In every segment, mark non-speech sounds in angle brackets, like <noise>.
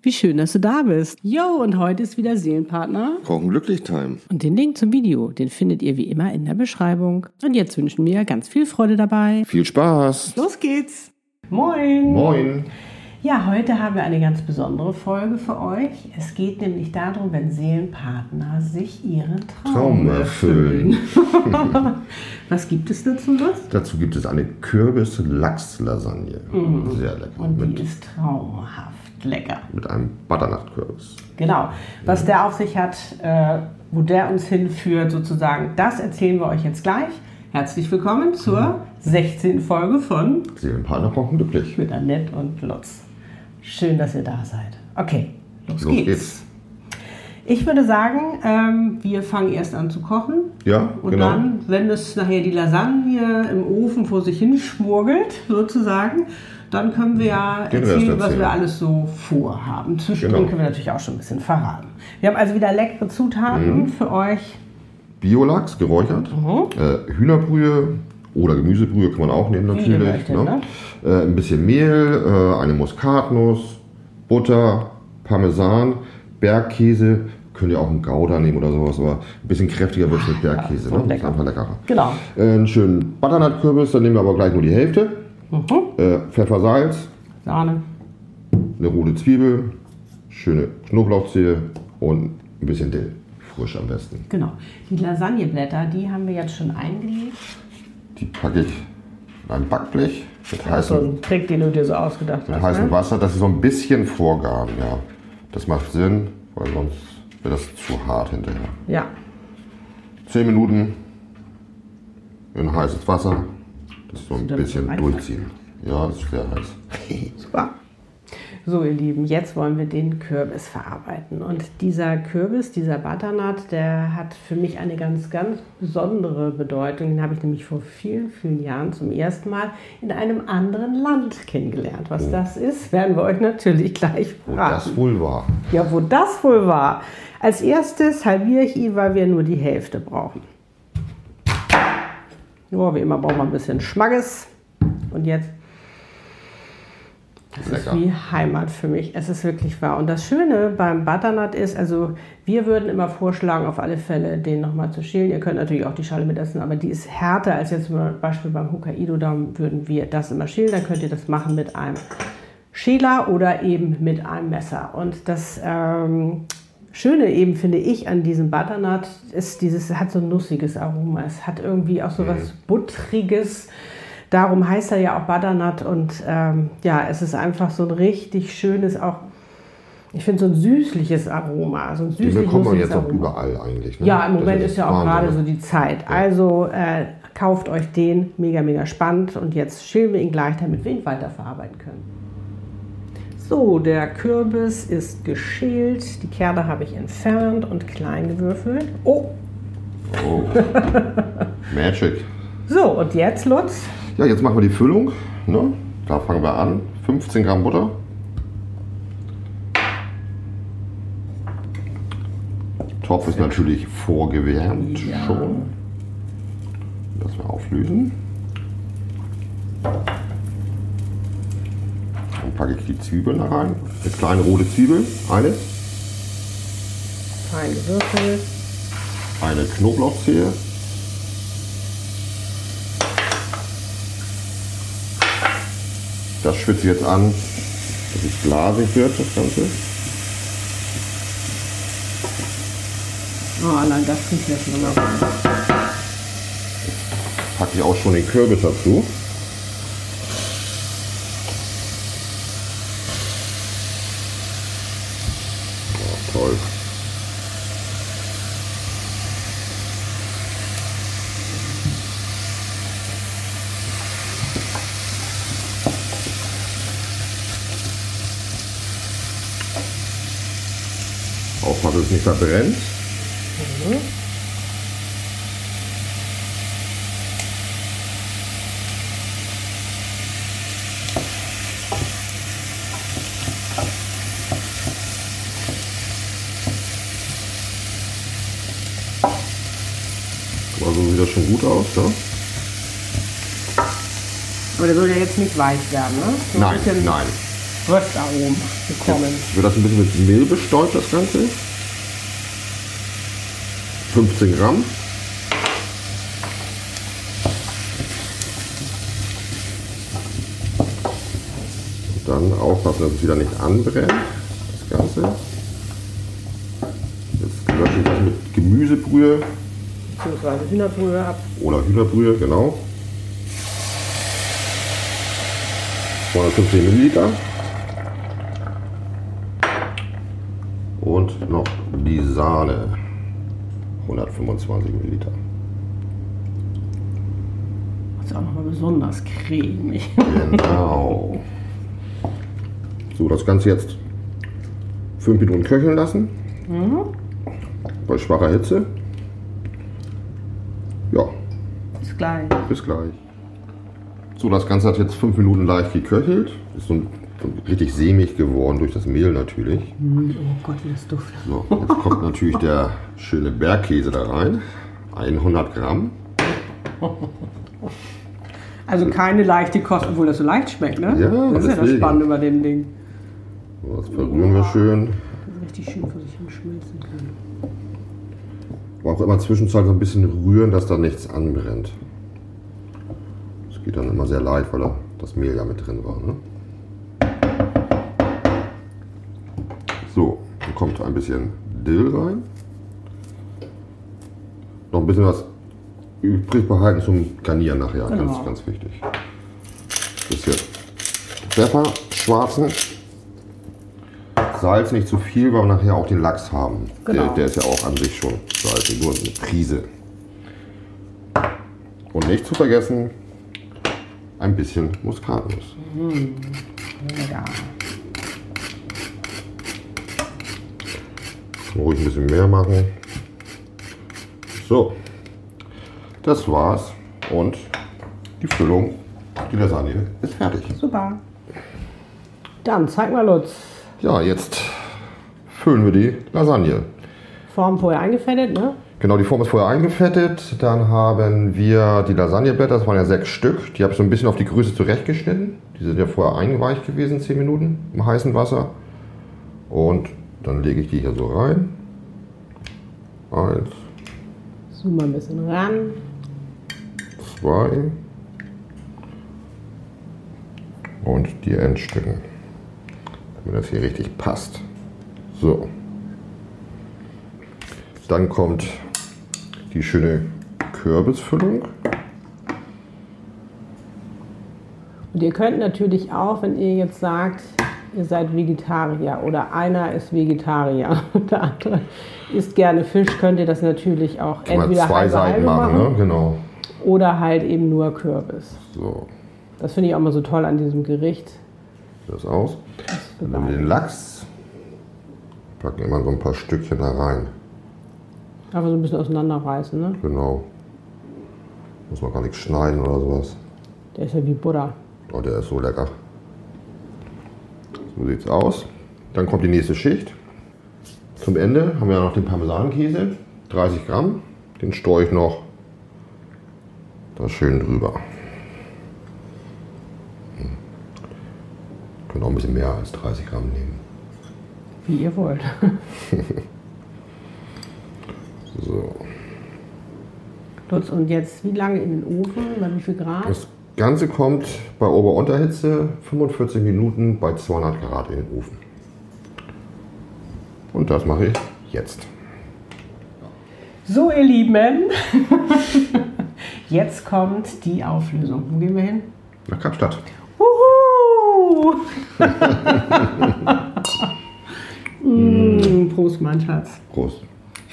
Wie schön, dass du da bist. Jo, und heute ist wieder Seelenpartner. Brauchen Glücklich-Time. Und den Link zum Video, den findet ihr wie immer in der Beschreibung. Und jetzt wünschen wir ganz viel Freude dabei. Viel Spaß. Los geht's. Moin. Moin. Ja, heute haben wir eine ganz besondere Folge für euch. Es geht nämlich darum, wenn Seelenpartner sich ihren Traum, Traum erfüllen. <laughs> Was gibt es dazu, Lutz? Dazu gibt es eine Kürbis-Lachs-Lasagne. Sehr lecker. Und die Mit, ist traumhaft lecker. mit einem Butternut-Kürbis. Genau. Was der auf sich hat, äh, wo der uns hinführt, sozusagen, das erzählen wir euch jetzt gleich. Herzlich willkommen zur 16. Folge von Seelenpartner brauchen glücklich. mit Annette und Lutz. Schön, dass ihr da seid. Okay, los, Los geht's. geht's. Ich würde sagen, ähm, wir fangen erst an zu kochen. Ja, Und genau. dann, wenn es nachher die Lasagne im Ofen vor sich hin schmurgelt, sozusagen, dann können wir ja Rest erzählen, was erzählen. wir alles so vorhaben. Zwischendrin Genau. können wir natürlich auch schon ein bisschen verraten. Wir haben also wieder leckere Zutaten Mhm. für euch. Biolachs, geräuchert. Mhm. Äh, Hühnerbrühe oder Gemüsebrühe kann man auch nehmen natürlich. möchtet, ne? äh, ein bisschen Mehl, äh, eine Muskatnuss, Butter, Parmesan, Bergkäse. Könnt ihr auch einen Gouda nehmen oder sowas, aber ein bisschen kräftiger wird es mit Bergkäse. so ne? lecker. Ist einfach leckerer. Genau. Äh, einen schönen Butternut-Kürbis, dann nehmen wir aber gleich nur die Hälfte. Mhm. Äh, Pfeffer, Salz, Sahne. eine rote Zwiebel, schöne Knoblauchzehe und ein bisschen Dill. Frisch am besten. Genau. Die Lasagneblätter, die haben wir jetzt schon eingelegt. Die packe ich in ein Backblech mit So heißem, ein Trick, den du dir so ausgedacht mit hast. heißem Ne? Wasser. Das ist so ein bisschen vorgaren, ja. Das macht Sinn, weil sonst wird das zu hart hinterher. Ja. 10 Minuten in heißes Wasser. Das so ein Das bisschen durchziehen. Ja, das ist sehr heiß. Super. So, ihr Lieben, jetzt wollen wir den Kürbis verarbeiten. Und dieser Kürbis, dieser Butternut, der hat für mich eine ganz, ganz besondere Bedeutung. Den habe ich nämlich vor vielen, vielen Jahren zum ersten Mal in einem anderen Land kennengelernt. Was das ist, werden wir euch natürlich gleich Wo verraten. das wohl war. Ja, wo das wohl war. Als erstes halbiere ich ihn, weil wir nur die Hälfte brauchen. Nur wie immer brauchen wir ein bisschen Schmackes. Und jetzt, das Lecker. ist wie Heimat für mich. Es ist wirklich wahr. Und das Schöne beim Butternut ist, also wir würden immer vorschlagen, auf alle Fälle den nochmal zu schälen. Ihr könnt natürlich auch die Schale mitessen, aber die ist härter als jetzt zum Beispiel beim Hokkaido. Da würden wir das immer schälen. Dann könnt ihr das machen mit einem Schäler oder eben mit einem Messer. Und das ähm, Schöne eben finde ich an diesem Butternut ist dieses, es hat so ein nussiges Aroma. Es hat irgendwie auch so was Buttriges. Darum heißt er ja auch Butternut und ähm, ja, es ist einfach so ein richtig schönes, auch ich finde so ein süßliches Aroma, so ein süßlich bekommt man jetzt auch Aroma. überall eigentlich. Ne? Ja, im Moment ist, ja auch gerade so die Zeit. Also äh, kauft euch den, mega, mega spannend. Und jetzt schälen wir ihn gleich, damit wir ihn weiterverarbeiten können. So, der Kürbis ist geschält. Die Kerne habe ich entfernt und klein gewürfelt. Oh, Oh. <laughs> Magic. so, und jetzt, Lutz? Ja, jetzt machen wir die Füllung. Ne? Da fangen wir an. 15 Gramm Butter. Topf ist natürlich vorgewärmt Ja. schon. Das wir auflösen. Packe ich die Zwiebeln da rein. Eine kleine rote Zwiebel. Eine. Fein gewürfelt. Eine Knoblauchzehe. Das schwitze ich jetzt an, dass es glasig wird, das Ganze. Oh, allein das riecht ja schon wunderbar. Packe ich auch schon den Kürbis dazu. also es nicht verbrennt. Mhm. Also sieht das schon gut aus, ja? Aber der soll ja jetzt nicht weiß werden, ne? So nein, nein. Röstaromen bekommen. Wird das ein bisschen mit Mehl bestäubt, das Ganze? 15 Gramm. Und dann aufpassen, dass es wieder nicht anbrennt, das Ganze. Jetzt lösche ich das mit Gemüsebrühe Beziehungsweise Hühnerbrühe ab. oder Hühnerbrühe, genau. 250 Milliliter. Und noch die Sahne. 125 Milliliter. Das ist auch nochmal besonders cremig. Genau. So, das Ganze jetzt 5 Minuten köcheln lassen. Bei schwacher Hitze. Ja, Bis gleich. bis gleich. So, das Ganze hat jetzt 5 Minuten leicht geköchelt. Ist so, ein, richtig sämig geworden durch das Mehl natürlich. Oh Gott, wie das duftet. So, jetzt kommt natürlich der schöne Bergkäse da rein. 100 Gramm. Also keine leichte Kost, obwohl das so leicht schmeckt, ne? Ja, das ist ja das. Spannende bei dem Ding. So, das verrühren wir schön. Richtig schön vor sich hin schmelzen kann. Aber auch immer zwischenzeitlich so ein bisschen rühren, dass da nichts anbrennt. Das geht dann immer sehr leicht, weil da das Mehl ja mit drin war. Ne? So, dann kommt ein bisschen Dill rein. Noch ein bisschen was übrig behalten zum Garnieren nachher. Genau. Ganz, ganz wichtig. Bisschen Pfeffer, schwarzen. Salz nicht zu viel, weil wir nachher auch den Lachs haben. Genau. Der, der ist ja auch an sich schon salzig, nur eine Prise. Und nicht zu vergessen, ein bisschen Muskatnuss. Ja. Ruhig ein bisschen mehr machen. So, das war's. Und die Füllung, die Lasagne, ist fertig. Super. Dann zeig mal, Lutz. Ja, jetzt füllen wir die Lasagne. Form vorher eingefettet, ne? Genau, die Form ist vorher eingefettet. Dann haben wir die Lasagneblätter, das waren ja sechs Stück. Die habe ich so ein bisschen auf die Größe zurechtgeschnitten. Die sind ja vorher eingeweicht gewesen, 10 Minuten im heißen Wasser. Und dann lege ich die hier so rein. Eins, Zoom mal ein bisschen ran. zwei. Und die Endstücken. Damit das hier richtig passt. So. Dann kommt die schöne Kürbisfüllung. Und ihr könnt natürlich auch, wenn ihr jetzt sagt, ihr seid Vegetarier oder einer ist Vegetarier <laughs> und der andere isst gerne Fisch, könnt ihr das natürlich auch Kann entweder zwei halbe Seiten halbe machen, machen ne? Genau. oder halt eben nur Kürbis. So, Das finde ich auch mal so toll an diesem Gericht. das aus. Dann nehmen wir den Lachs. Packen immer so ein paar Stückchen da rein. Einfach so ein bisschen auseinanderreißen, ne? Genau. Muss man gar nichts schneiden oder sowas. Der ist ja wie Butter. Oh, der ist so lecker. So sieht's aus. Dann kommt die nächste Schicht. Zum Ende haben wir noch den Parmesankäse. 30 Gramm. Den streue ich noch da schön drüber. Hm. Können auch ein bisschen mehr als 30 Gramm nehmen. Wie ihr wollt. <laughs> So. Lutz, und jetzt wie lange in den Ofen? Bei wie viel Grad? Das Ganze kommt bei Ober-Unterhitze 45 Minuten bei 200 Grad in den Ofen. Und das mache ich jetzt. So, ihr Lieben. <laughs> Jetzt kommt die Auflösung. Wo gehen wir hin? Nach Kapstadt. Uhu! <laughs> <laughs> mm, Prost, mein Schatz. Prost.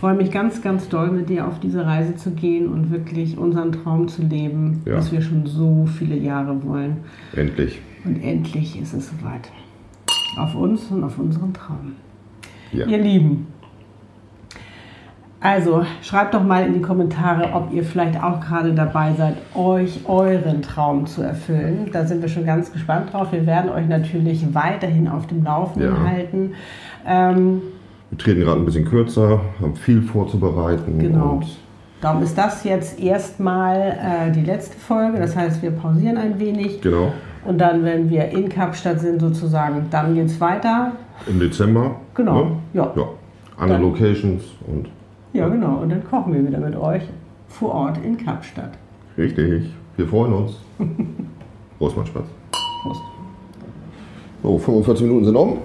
Ich freue mich ganz, ganz doll, mit dir auf diese Reise zu gehen und wirklich unseren Traum zu leben, Ja. was wir schon so viele Jahre wollen. Endlich. Und endlich ist es soweit. Auf uns und auf unseren Traum. Ja. Ihr Lieben. Also schreibt doch mal in die Kommentare, ob ihr vielleicht auch gerade dabei seid, euch euren Traum zu erfüllen. Da sind wir schon ganz gespannt drauf. Wir werden euch natürlich weiterhin auf dem Laufenden Ja. halten. Ähm, Wir treten gerade ein bisschen kürzer, haben viel vorzubereiten. Genau. Darum ist das jetzt erstmal äh, die letzte Folge. Das heißt, wir pausieren ein wenig. genau, Und dann, wenn wir in Kapstadt sind, sozusagen, dann geht es weiter. im Dezember. Genau, Ne? ja. ja. Andere Dann- Locations und Ja, genau. Und dann kochen wir wieder mit euch vor Ort in Kapstadt. richtig. Wir freuen uns. <laughs> Prost, mein Spaß. Prost. So, 45 Minuten sind um.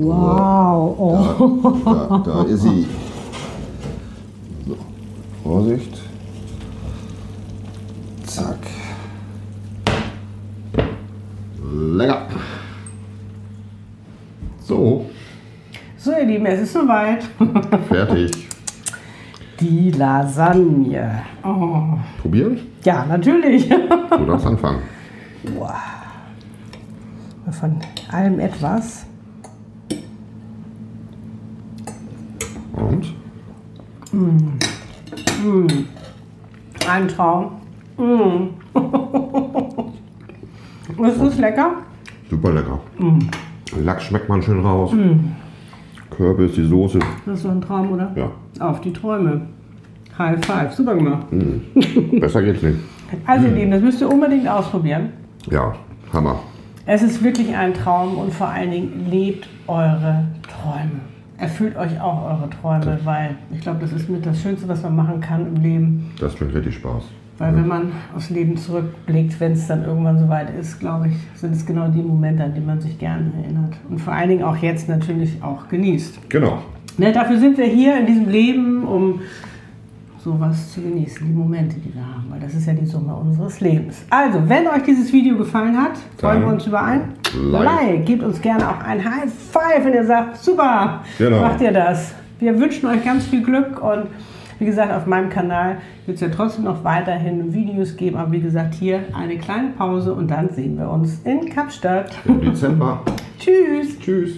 Wow. Oh. Da, da ist sie. So, Vorsicht. Zack. Lecker. So, So, ihr Lieben, es ist soweit. <laughs> fertig. Die Lasagne. Oh. Probieren? Ja, natürlich. Du darfst anfangen. Wow. Von allem etwas. Und? Ein Traum. Mm. <laughs> ist es lecker? Super lecker. Lachs schmeckt man schön raus. Kürbis, die Soße. Das ist doch ein Traum, oder? Ja, Auf die Träume. High five. Super gemacht. besser geht's nicht. Also, ihr Lieben, das müsst ihr unbedingt ausprobieren. Ja, Hammer. Es ist wirklich ein Traum und vor allen Dingen lebt eure Träume. Erfüllt euch auch eure Träume, weil ich glaube, das ist mit das Schönste, was man machen kann im Leben. Das bringt richtig Spaß. Weil wenn man aufs Leben zurückblickt, wenn es dann irgendwann soweit ist, glaube ich, sind es genau die Momente, an die man sich gerne erinnert. Und vor allen Dingen auch jetzt natürlich auch genießt. Genau. Ne, dafür sind wir hier in diesem Leben, um sowas zu genießen, die Momente, die wir haben, weil das ist ja die Summe unseres Lebens. Also, wenn euch dieses Video gefallen hat, freuen Dann wir uns über ein Like. Like. Gebt uns gerne auch ein High Five, wenn ihr sagt, super, Genau. macht ihr das. Wir wünschen euch ganz viel Glück und wie gesagt, auf meinem Kanal wird es ja trotzdem noch weiterhin Videos geben, aber wie gesagt, hier eine kleine Pause und dann sehen wir uns in Kapstadt. Im Dezember. <laughs> Tschüss! Tschüss.